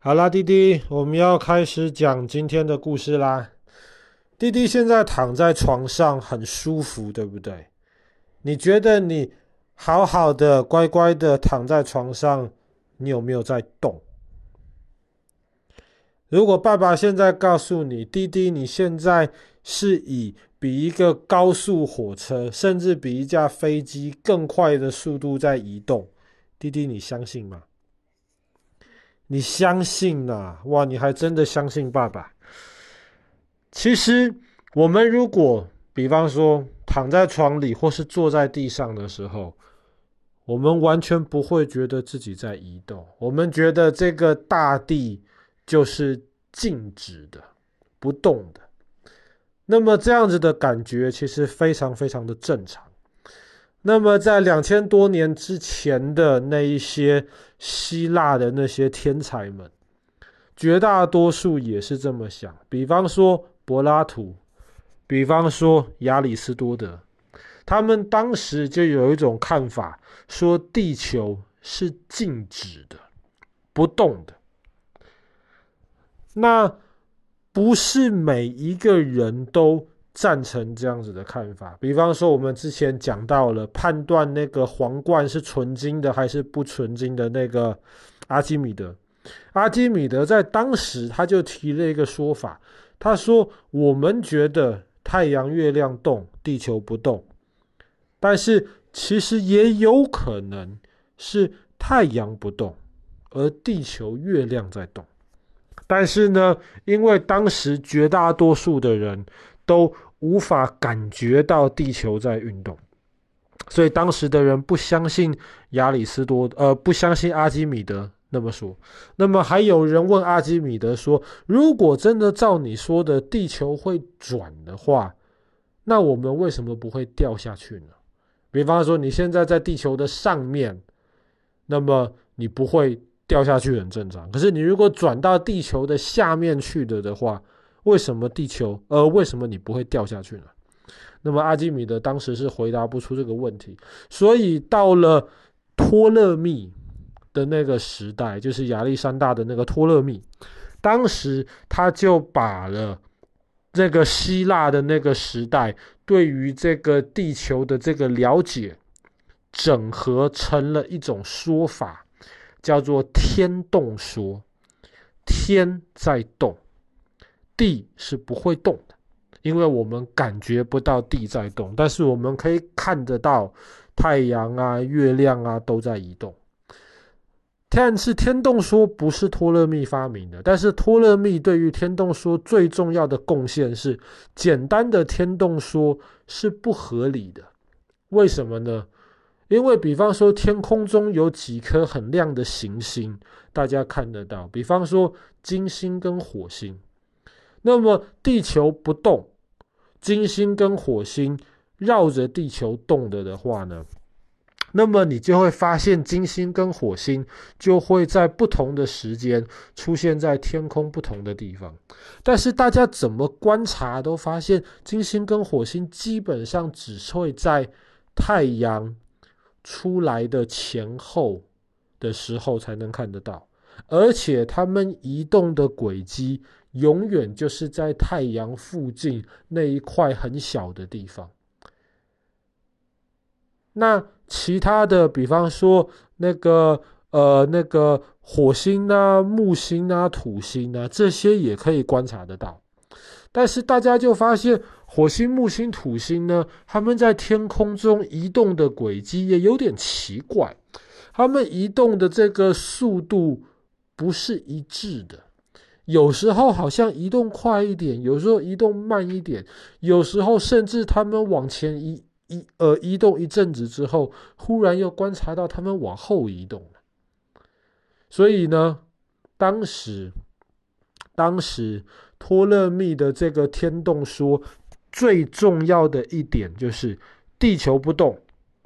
好啦，弟弟，我们要开始讲今天的故事啦。弟弟现在躺在床上很舒服，对不对？你觉得你好好的、乖乖的躺在床上，你有没有在动？如果爸爸现在告诉你，弟弟，你现在是以比一个高速火车，甚至比一架飞机更快的速度在移动，弟弟，你相信吗？你相信呐、哇，你还真的相信爸爸？其实，我们如果比方说躺在床里或是坐在地上的时候，我们完全不会觉得自己在移动，我们觉得这个大地就是静止的、不动的。那么这样子的感觉其实非常非常的正常。那么，在两千多年之前的那一些希腊的那些天才们，绝大多数也是这么想。比方说柏拉图，比方说亚里士多德，他们当时就有一种看法，说地球是静止的、不动的。那不是每一个人都。赞成这样子的看法，比方说我们之前讲到了判断那个皇冠是纯金的还是不纯金的那个阿基米德，阿基米德在当时他就提了一个说法，他说我们觉得太阳、月亮动，地球不动，但是其实也有可能是太阳不动，而地球、月亮在动，但是呢，因为当时绝大多数的人都无法感觉到地球在运动，所以当时的人不相信亚里士多，呃，不相信阿基米德那么说。那么还有人问阿基米德说：“如果真的照你说的地球会转的话，那我们为什么不会掉下去呢？比方说你现在在地球的上面，那么你不会掉下去很正常。可是你如果转到地球的下面去的的话。”为什么地球？呃，为什么你不会掉下去呢？那么阿基米德当时是回答不出这个问题，所以到了托勒密的那个时代，就是亚历山大的那个托勒密，当时他就把了这个希腊的那个时代对于这个地球的这个了解，整合成了一种说法，叫做天动说，天在动。地是不会动的，因为我们感觉不到地在动，但是我们可以看得到太阳啊、月亮啊都在移动。但是天动说不是托勒密发明的，但是托勒密对于天动说最重要的贡献是，简单的天动说是不合理的。为什么呢？因为比方说天空中有几颗很亮的行星，大家看得到，比方说金星跟火星。那么地球不动，金星跟火星绕着地球动的的话呢，那么你就会发现金星跟火星就会在不同的时间出现在天空不同的地方。但是大家怎么观察都发现，金星跟火星基本上只会在太阳出来的前后的时候才能看得到，而且它们移动的轨迹。永远就是在太阳附近那一块很小的地方。那其他的，比方说那个呃那个火星啊、木星啊、土星啊，这些也可以观察得到。但是大家就发现，火星、木星、土星呢，他们在天空中移动的轨迹也有点奇怪，他们移动的这个速度不是一致的。有时候好像移动快一点，有时候移动慢一点，有时候甚至他们往前移移呃移动一阵子之后，忽然又观察到他们往后移动。所以呢，当时当时托勒密的这个天动说最重要的一点就是地球不动，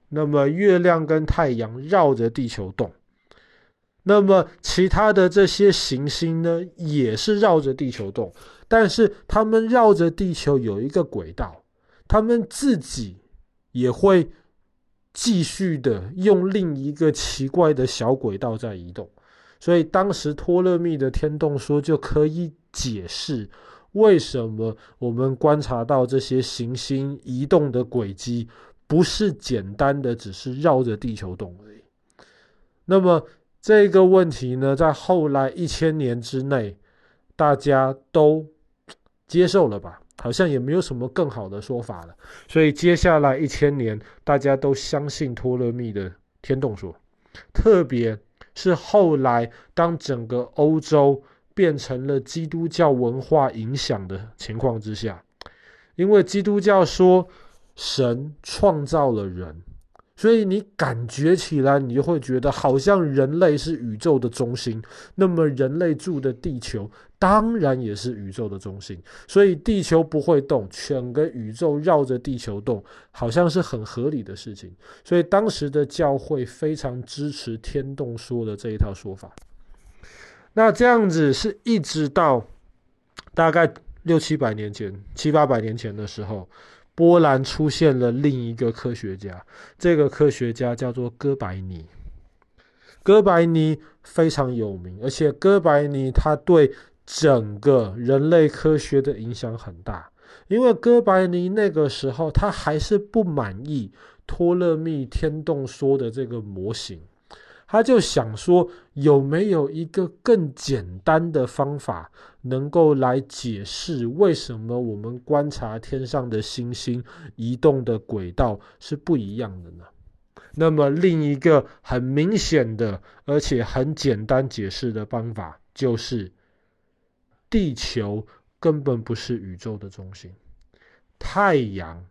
那么月亮跟太阳绕着地球动。那么其他的这些行星呢，也是绕着地球动，但是它们绕着地球有一个轨道，它们自己也会继续的用另一个奇怪的小轨道在移动，所以当时托勒密的天动说就可以解释为什么我们观察到这些行星移动的轨迹不是简单的只是绕着地球动而已。那么这个问题呢，在后来一千年之内，大家都接受了吧？好像也没有什么更好的说法了。所以接下来一千年，大家都相信托勒密的天动说，特别是后来当整个欧洲变成了基督教文化影响的情况之下，因为基督教说神创造了人。所以你感觉起来，你就会觉得好像人类是宇宙的中心。那么人类住的地球当然也是宇宙的中心。所以地球不会动，整个宇宙绕着地球动，好像是很合理的事情。所以当时的教会非常支持天动说的这一套说法。那这样子是一直到大概六七百年前、七八百年前的时候。波兰出现了另一个科学家，这个科学家叫做哥白尼。哥白尼非常有名，而且哥白尼他对整个人类科学的影响很大。因为哥白尼那个时候他还是不满意托勒密天动说的这个模型。他就想说，有没有一个更简单的方法，能够来解释为什么我们观察天上的星星移动的轨道是不一样的呢？那么，另一个很明显的，而且很简单解释的方法，就是地球根本不是宇宙的中心，太阳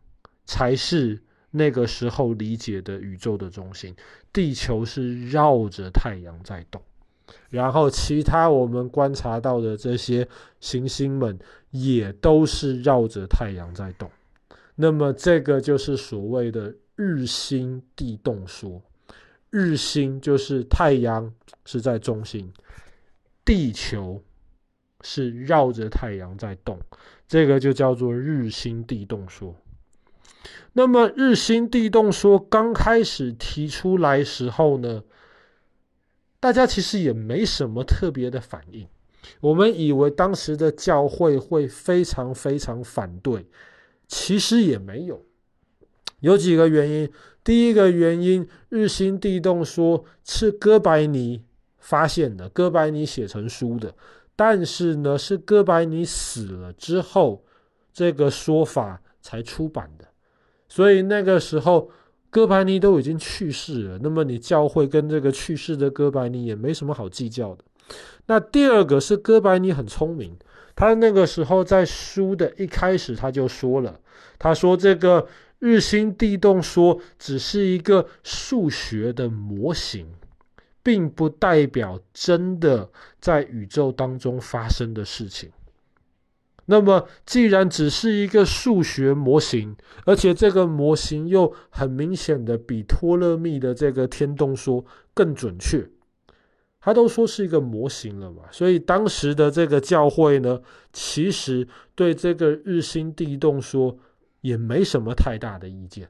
才是。那个时候理解的宇宙的中心，地球是绕着太阳在动，然后其他我们观察到的这些行星们也都是绕着太阳在动。那么这个就是所谓的日心地动说。日心就是太阳是在中心，地球是绕着太阳在动，这个就叫做日心地动说。那么日心地动说刚开始提出来时候呢，大家其实也没什么特别的反应。我们以为当时的教会会非常非常反对，其实也没有。有几个原因。第一个原因，日心地动说是哥白尼发现的，哥白尼写成书的，但是呢，是哥白尼死了之后，这个说法才出版的。所以那个时候，哥白尼都已经去世了。那么你教会跟这个去世的哥白尼也没什么好计较的。那第二个是哥白尼很聪明，他那个时候在书的一开始他就说了，他说这个日心地动说只是一个数学的模型，并不代表真的在宇宙当中发生的事情。那么，既然只是一个数学模型，而且这个模型又很明显的比托勒密的这个天动说更准确，他都说是一个模型了嘛，所以当时的这个教会呢，其实对这个日心地动说也没什么太大的意见，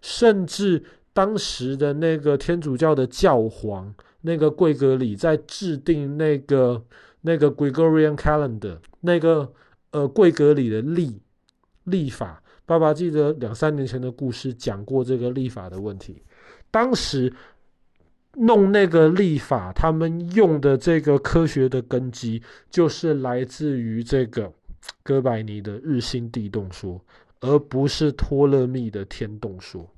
甚至当时的那个天主教的教皇那个贵格里在制定那个那个 Gregorian Calendar 那个。呃，贵格里的历历法，爸爸记得两三年前的故事讲过这个历法的问题。当时弄那个历法，他们用的这个科学的根基，就是来自于这个哥白尼的日心地动说，而不是托勒密的天动说。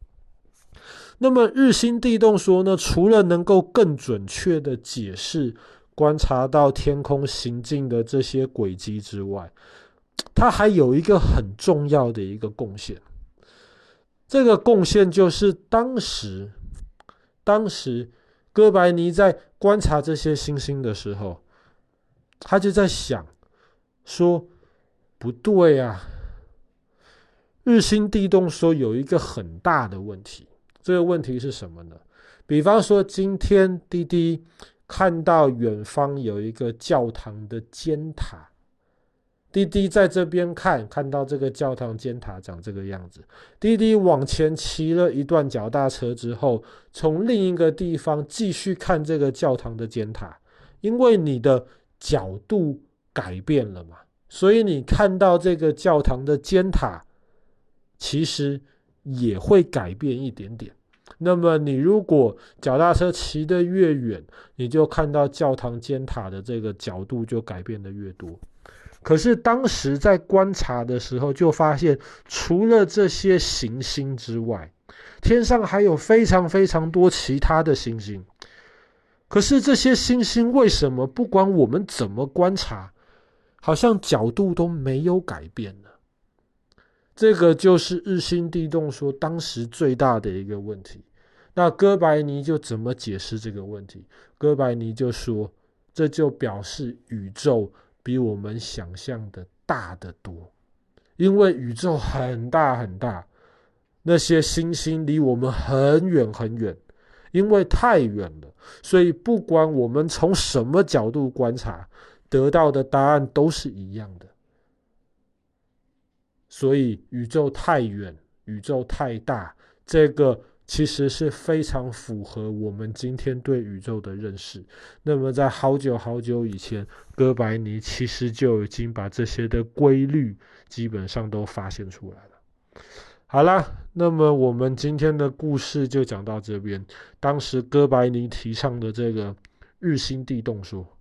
那么日心地动说呢，除了能够更准确的解释观察到天空行进的这些轨迹之外，他还有一个很重要的一个贡献，这个贡献就是当时，当时哥白尼在观察这些星星的时候，他就在想说，不对啊，日心地动说有一个很大的问题，这个问题是什么呢？比方说今天滴滴看到远方有一个教堂的尖塔。滴滴在这边看，看到这个教堂尖塔长这个样子。滴滴往前骑了一段脚踏车之后，从另一个地方继续看这个教堂的尖塔，因为你的角度改变了嘛，所以你看到这个教堂的尖塔，其实也会改变一点点。那么你如果脚踏车骑得越远，你就看到教堂尖塔的这个角度就改变的越多。可是当时在观察的时候，就发现除了这些行星之外，天上还有非常非常多其他的星星。可是这些星星为什么不管我们怎么观察，好像角度都没有改变呢？这个就是日心地动说当时最大的一个问题。那哥白尼就怎么解释这个问题？哥白尼就说，这就表示宇宙比我们想象的大得多，因为宇宙很大很大，那些星星离我们很远很远，因为太远了，所以不管我们从什么角度观察，得到的答案都是一样的。所以宇宙太远，宇宙太大，这个。其实是非常符合我们今天对宇宙的认识。那么，在好久好久以前，哥白尼其实就已经把这些的规律基本上都发现出来了。好了，那么我们今天的故事就讲到这边。当时哥白尼提倡的这个日心地动说。